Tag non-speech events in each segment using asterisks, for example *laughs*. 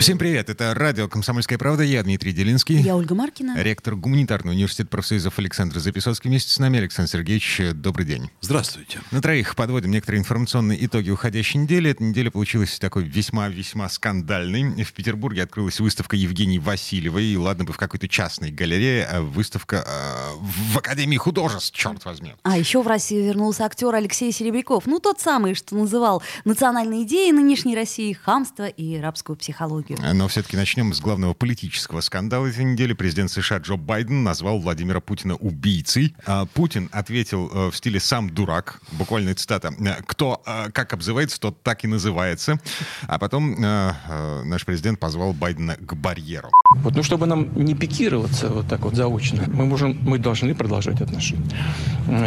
Всем привет, это радио «Комсомольская правда», я Дмитрий Делинский. Я Ольга Маркина. Ректор Гуманитарного университета профсоюзов Александр Записоцкий. Вместе с нами Александр Сергеевич, добрый день. Здравствуйте. На троих подводим некоторые информационные итоги уходящей недели. Эта неделя получилась такой весьма-весьма скандальной. В Петербурге открылась выставка Евгении Васильевой. И ладно бы в какой-то частной галерее, а выставка э, в Академии художеств, черт возьми. А еще в Россию вернулся актер Алексей Серебряков. Ну, тот самый, что называл национальной идеей нынешней России хамство и рабскую психологию. Но все-таки начнем с главного политического скандала этой недели. Президент США Джо Байден назвал Владимира Путина убийцей. А Путин ответил э, в стиле «сам дурак». Буквальная цитата. «Кто э, как обзывается, тот так и называется». А потом э, наш президент позвал Байдена к барьеру. Вот, ну, чтобы нам не пикироваться вот так вот заочно, мы можем, мы должны продолжать отношения.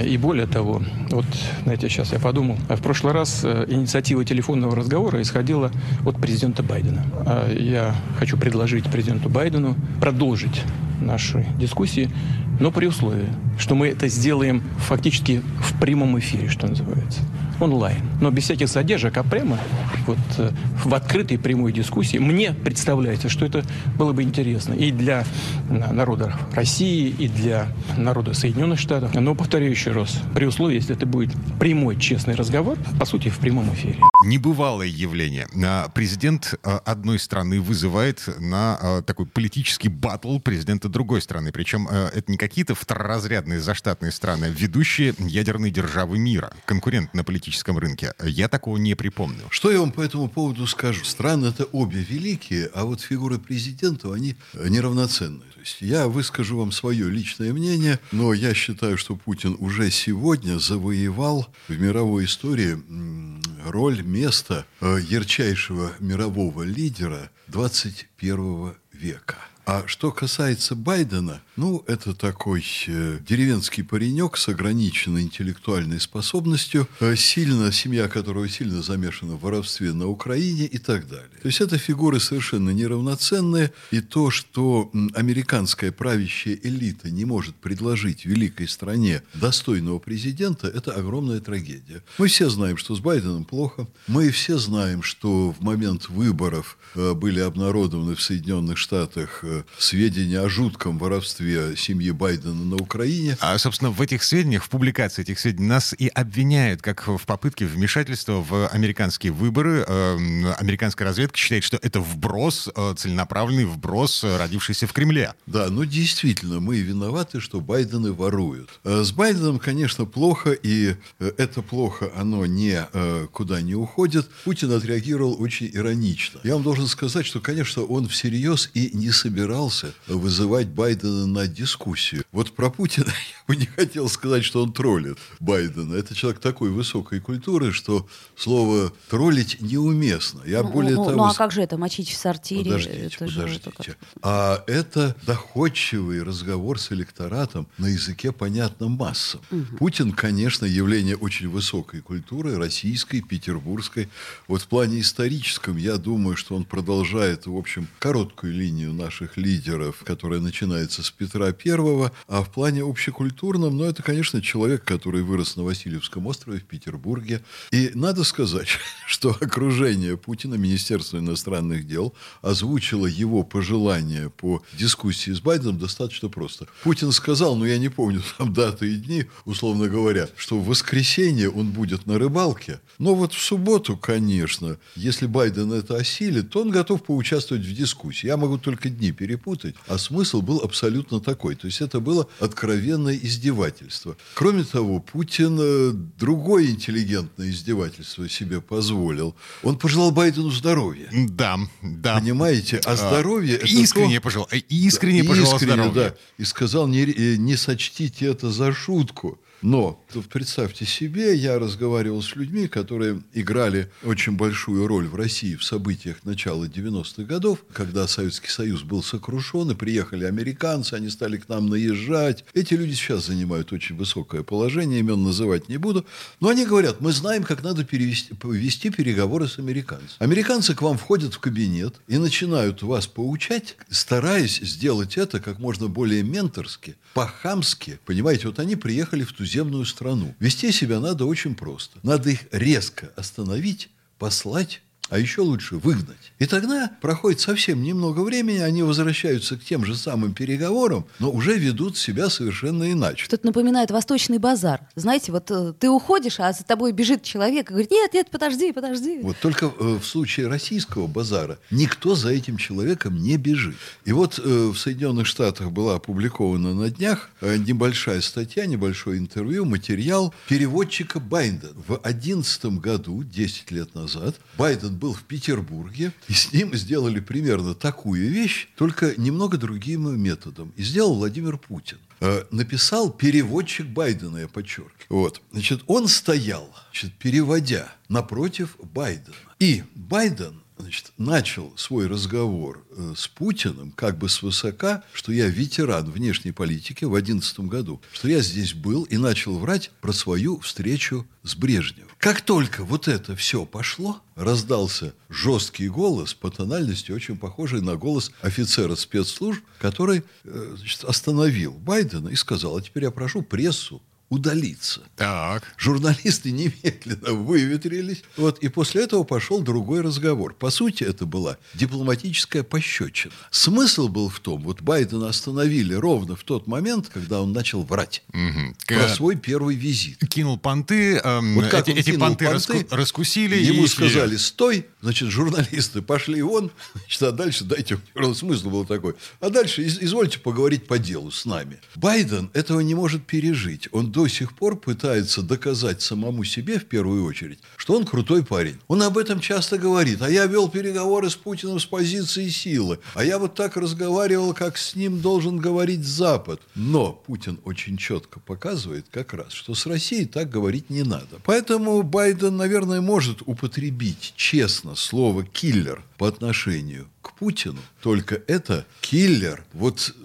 И более того, вот, знаете, сейчас я подумал, в прошлый раз инициатива телефонного разговора исходила от президента Байдена. Я хочу предложить президенту Байдену продолжить наши дискуссии, но при условии, что мы это сделаем фактически в прямом эфире, что называется онлайн. Но без всяких задержек, а прямо вот э, в открытой прямой дискуссии. Мне представляется, что это было бы интересно и для народа России, и для народа Соединенных Штатов. Но, повторяю еще раз, при условии, если это будет прямой, честный разговор, по сути, в прямом эфире. Небывалое явление. А, президент а, одной страны вызывает на такой политический батл президента другой страны. Причем это не какие-то второразрядные заштатные страны, а ведущие ядерные державы мира, конкурент на политическом политическом рынке. Я такого не припомню. Что я вам по этому поводу скажу? Страны это обе великие, а вот фигуры президента, они неравноценны. То есть я выскажу вам свое личное мнение, но я считаю, что Путин уже сегодня завоевал в мировой истории роль, место э, ярчайшего мирового лидера 21 века. А что касается Байдена, ну, это такой э, деревенский паренек с ограниченной интеллектуальной способностью, э, сильно, семья которого сильно замешана в воровстве на Украине и так далее. То есть это фигуры совершенно неравноценные, и то, что американская правящая элита не может предложить великой стране достойного президента, это огромная трагедия. Мы все знаем, что с Байденом плохо. Мы все знаем, что в момент выборов э, были обнародованы в Соединенных Штатах э, сведения о жутком воровстве семьи Байдена на Украине. А, собственно, в этих сведениях, в публикации этих сведений нас и обвиняют, как в попытке вмешательства в американские выборы. Э, американская разведка считает, что это вброс, э, целенаправленный вброс, э, родившийся в Кремле. Да, ну действительно, мы виноваты, что Байдены воруют. С Байденом, конечно, плохо, и это плохо, оно никуда не уходит. Путин отреагировал очень иронично. Я вам должен сказать, что, конечно, он всерьез и не собирался вызывать Байдена на дискуссию. Вот про Путина *laughs* я бы не хотел сказать, что он троллит Байдена. Это человек такой высокой культуры, что слово «троллить» неуместно. Я ну, более ну, того... ну а как же это, мочить в сортире? Подождите, это подождите. Же, а это доходчивый разговор с электоратом на языке, понятном массам. Угу. Путин, конечно, явление очень высокой культуры, российской, петербургской. Вот в плане историческом, я думаю, что он продолжает, в общем, короткую линию наших лидеров, которая начинается с Петра Первого, а в плане общекультурном, ну, это, конечно, человек, который вырос на Васильевском острове в Петербурге. И надо сказать, *laughs* что окружение Путина, Министерство иностранных дел, озвучило его пожелания по дискуссии с Байденом достаточно просто. Путин сказал, ну, я не помню *laughs* там даты и дни, условно говоря, что в воскресенье он будет на рыбалке, но вот в субботу, конечно, если Байден это осилит, то он готов поучаствовать в дискуссии. Я могу только дни перепутать, а смысл был абсолютно такой. То есть это было откровенное издевательство. Кроме того, Путин э, другое интеллигентное издевательство себе позволил. Он пожелал Байдену здоровья. Да, да. Понимаете? А, а здоровье... А, искренне то... пожелал. Искренне да, пожелал искренне, здоровья. Да. И сказал, не, э, не сочтите это за шутку. Но представьте себе, я разговаривал с людьми, которые играли очень большую роль в России в событиях начала 90-х годов, когда Советский Союз был сокрушен, и приехали американцы, они стали к нам наезжать. Эти люди сейчас занимают очень высокое положение, имен называть не буду. Но они говорят, мы знаем, как надо перевести, вести переговоры с американцами. Американцы к вам входят в кабинет и начинают вас поучать, стараясь сделать это как можно более менторски, по-хамски. Понимаете, вот они приехали в туземную страну. Вести себя надо очень просто. Надо их резко остановить, послать а еще лучше выгнать. И тогда проходит совсем немного времени, они возвращаются к тем же самым переговорам, но уже ведут себя совершенно иначе. Что-то напоминает восточный базар. Знаете, вот э, ты уходишь, а за тобой бежит человек и говорит, нет, нет, подожди, подожди. Вот только э, в случае российского базара никто за этим человеком не бежит. И вот э, в Соединенных Штатах была опубликована на днях небольшая статья, небольшое интервью, материал переводчика Байдена. В 2011 году, 10 лет назад, Байден был в Петербурге, и с ним сделали примерно такую вещь, только немного другим методом. И сделал Владимир Путин. Э, написал переводчик Байдена, я подчеркиваю. Вот. Значит, он стоял, значит, переводя напротив Байдена. И Байден значит, начал свой разговор э, с Путиным как бы свысока, что я ветеран внешней политики в 2011 году, что я здесь был и начал врать про свою встречу с Брежневым. Как только вот это все пошло, раздался жесткий голос по тональности, очень похожий на голос офицера спецслужб, который э, значит, остановил Байдена и сказал, а теперь я прошу прессу удалиться. Так. Журналисты *laughs* немедленно выветрились. Вот, и после этого пошел другой разговор. По сути, это была дипломатическая пощечина. Смысл был в том, вот Байдена остановили ровно в тот момент, когда он начал врать Угу. про свой первый визит. Кинул понты, эм, Вот как эти, эти понты, понты, раску- раскусили. Ему и сказали, стой, значит, журналисты пошли вон, *laughs* значит, а дальше дайте, смысл был такой, а дальше из- извольте поговорить по делу с нами. Байден этого не может пережить. Он до сих пор пытается доказать самому себе, в первую очередь, что он крутой парень. Он об этом часто говорит. А я вел переговоры с Путиным с позиции силы. А я вот так разговаривал, как с ним должен говорить Запад. Но Путин очень четко показывает как раз, что с Россией так говорить не надо. Поэтому Байден, наверное, может употребить честно слово «киллер» по отношению к Путину. Только это киллер, вот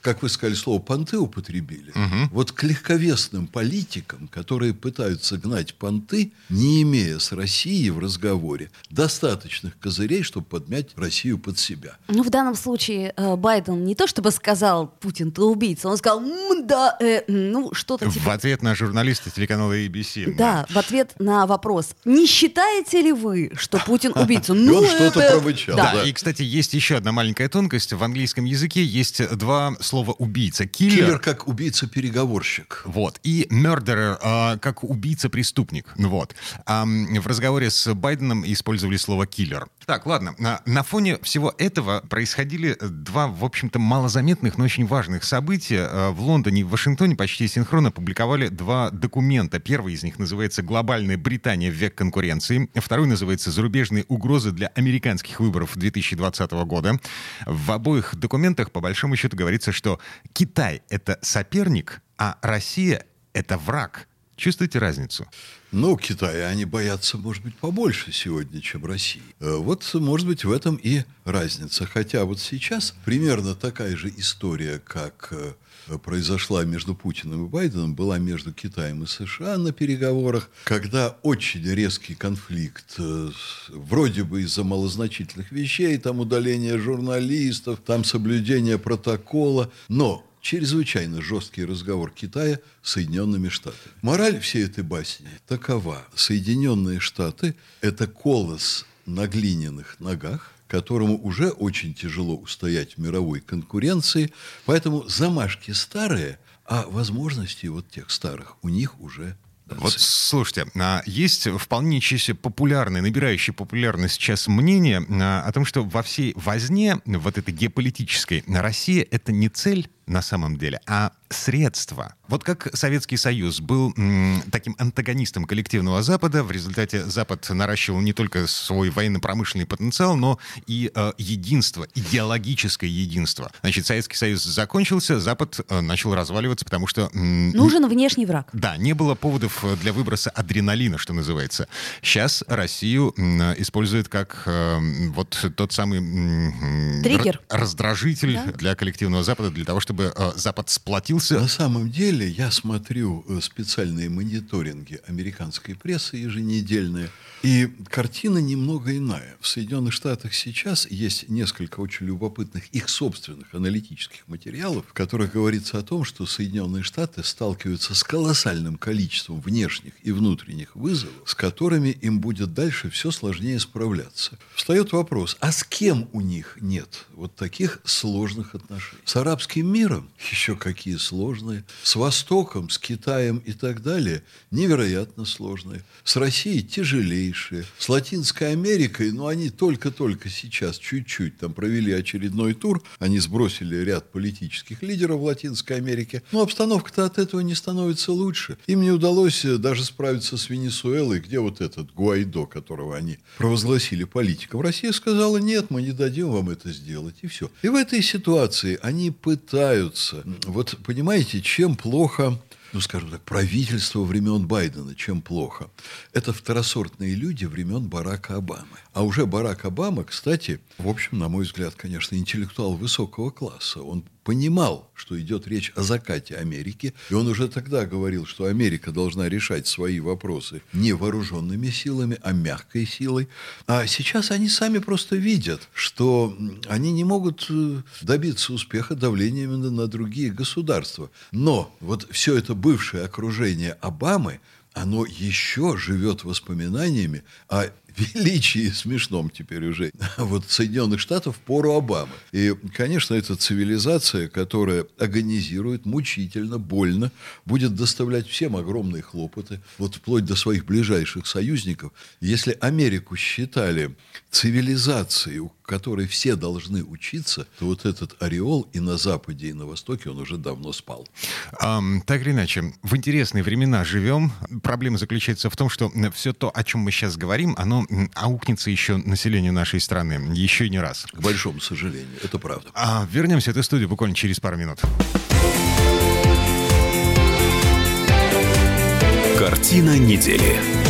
как вы сказали, слово понты употребили, вот к легковесным политикам, которые пытаются гнать понты, не имея с Россией в разговоре достаточных козырей, чтобы подмять Россию под себя. Ну, в данном случае э, Байден не то чтобы сказал, Путин, ты убийца, он сказал, «М, да, э, ну, что-то В типа... ответ на журналиста телеканала ABC. Да, в ответ на вопрос, не считаете ли вы, что Путин *laughs* убийца? Он что-то это- промычал, Да. Да, и, кстати, есть еще одна маленькая тонкость. В английском языке есть два слова «убийца». Киллер Киллер. как убийца-переговорщик. Вот. И murderer а, как убийца-преступник. Вот. А, м, в разговоре с Байденом использовали слово киллер. Так, ладно. На, на фоне всего этого происходили два, в общем-то, малозаметных, но очень важных события. А, В Лондоне и в Вашингтоне почти синхронно публиковали два документа. Первый из них называется «Глобальная Британия в век конкуренции». Второй называется «Зарубежные угрозы для американских выборов 2020 года». В обоих документах, по большому счету, говорится, что Китай — это соперник, а Россия — это враг. Чувствуете разницу? Ну, Китая они боятся, может быть, побольше сегодня, чем России. Э, Вот, может быть, в этом и разница. Хотя вот сейчас примерно такая же история, как э, произошла между Путиным и Байденом, была между Китаем и США на переговорах, когда очень резкий конфликт, э, вроде бы из-за малозначительных вещей, там удаление журналистов, там соблюдение протокола, но чрезвычайно жесткий разговор Китая с Соединенными Штатами. Мораль всей этой басни такова. Соединенные Штаты – это колос на глиняных ногах, которому уже очень тяжело устоять в мировой конкуренции, поэтому замашки старые, а возможности вот тех старых у них уже Вот слушайте, а, есть вполне чаще популярное, набирающее популярность сейчас мнение а, о том, что во всей возне, вот этой геополитической, Россия — это не цель на самом деле, а средства. Вот как Советский Союз был м, таким антагонистом коллективного Запада, в результате Запад наращивал не только свой военно-промышленный потенциал, но и э, единство, идеологическое единство. Значит, Советский Союз закончился, Запад э, начал разваливаться, потому что... м, Нужен внешний враг. да, не было поводов э, для выброса адреналина, что называется. Сейчас Россию э, используют как э, вот тот самый м, Триггер. раздражитель Да. для коллективного Запада, для того, чтобы э, Запад сплотился. На самом деле, я смотрю э, специальные мониторинги американской прессы еженедельные, и картина немного иная. В Соединенных Штатах сейчас есть несколько очень любопытных их собственных аналитических материалов, в которых говорится о том, что Соединенные Штаты сталкиваются с колоссальным количеством внешних и внутренних вызовов, с которыми им будет дальше все сложнее справляться. Встает вопрос, а с кем у них нет вот таких сложных отношений? С арабским миром еще какие сложные. С Востоком, с Китаем и так далее невероятно сложные. С Россией тяжелейшие. С Латинской Америкой, ну, они только-только сейчас чуть-чуть там провели очередной тур. Они сбросили ряд политических лидеров Латинской Америке. Но обстановка-то от этого не становится лучше. Им не удалось э, даже справиться с Венесуэлой, где вот этот Гуайдо, которого они провозгласили политиком. Россия сказала, нет, мы не дадим вам это сделать. И все. И в этой ситуации они пытаются. Вот понимаете, чем плохо ну, скажем так, правительство времен Байдена, чем плохо. Это второсортные люди времен Барака Обамы. А уже Барак Обама, кстати, в общем, на мой взгляд, конечно, интеллектуал высокого класса. Он понимал, что идет речь о закате Америки, и он уже тогда говорил, что Америка должна решать свои вопросы не вооруженными силами, а мягкой силой. А сейчас они сами просто видят, что они не могут э, добиться успеха давлением на другие государства. Но вот все это бывшее окружение Обамы, оно еще живет воспоминаниями о величии смешном теперь уже *laughs* вот Соединенных Штатов в пору Обамы. И, конечно, это цивилизация, которая агонизирует мучительно, больно, будет доставлять всем огромные хлопоты, вот вплоть до своих ближайших союзников. Если Америку считали цивилизацией, у которой все должны учиться, то вот этот ореол и на Западе, и на Востоке он уже давно спал. Ам, так или иначе, в интересные времена живем. Проблема заключается в том, что все то, о чем мы сейчас говорим, оно аукнется еще населению нашей страны еще не раз. К большому сожалению, это правда. А вернемся в эту студию буквально через пару минут. Картина недели.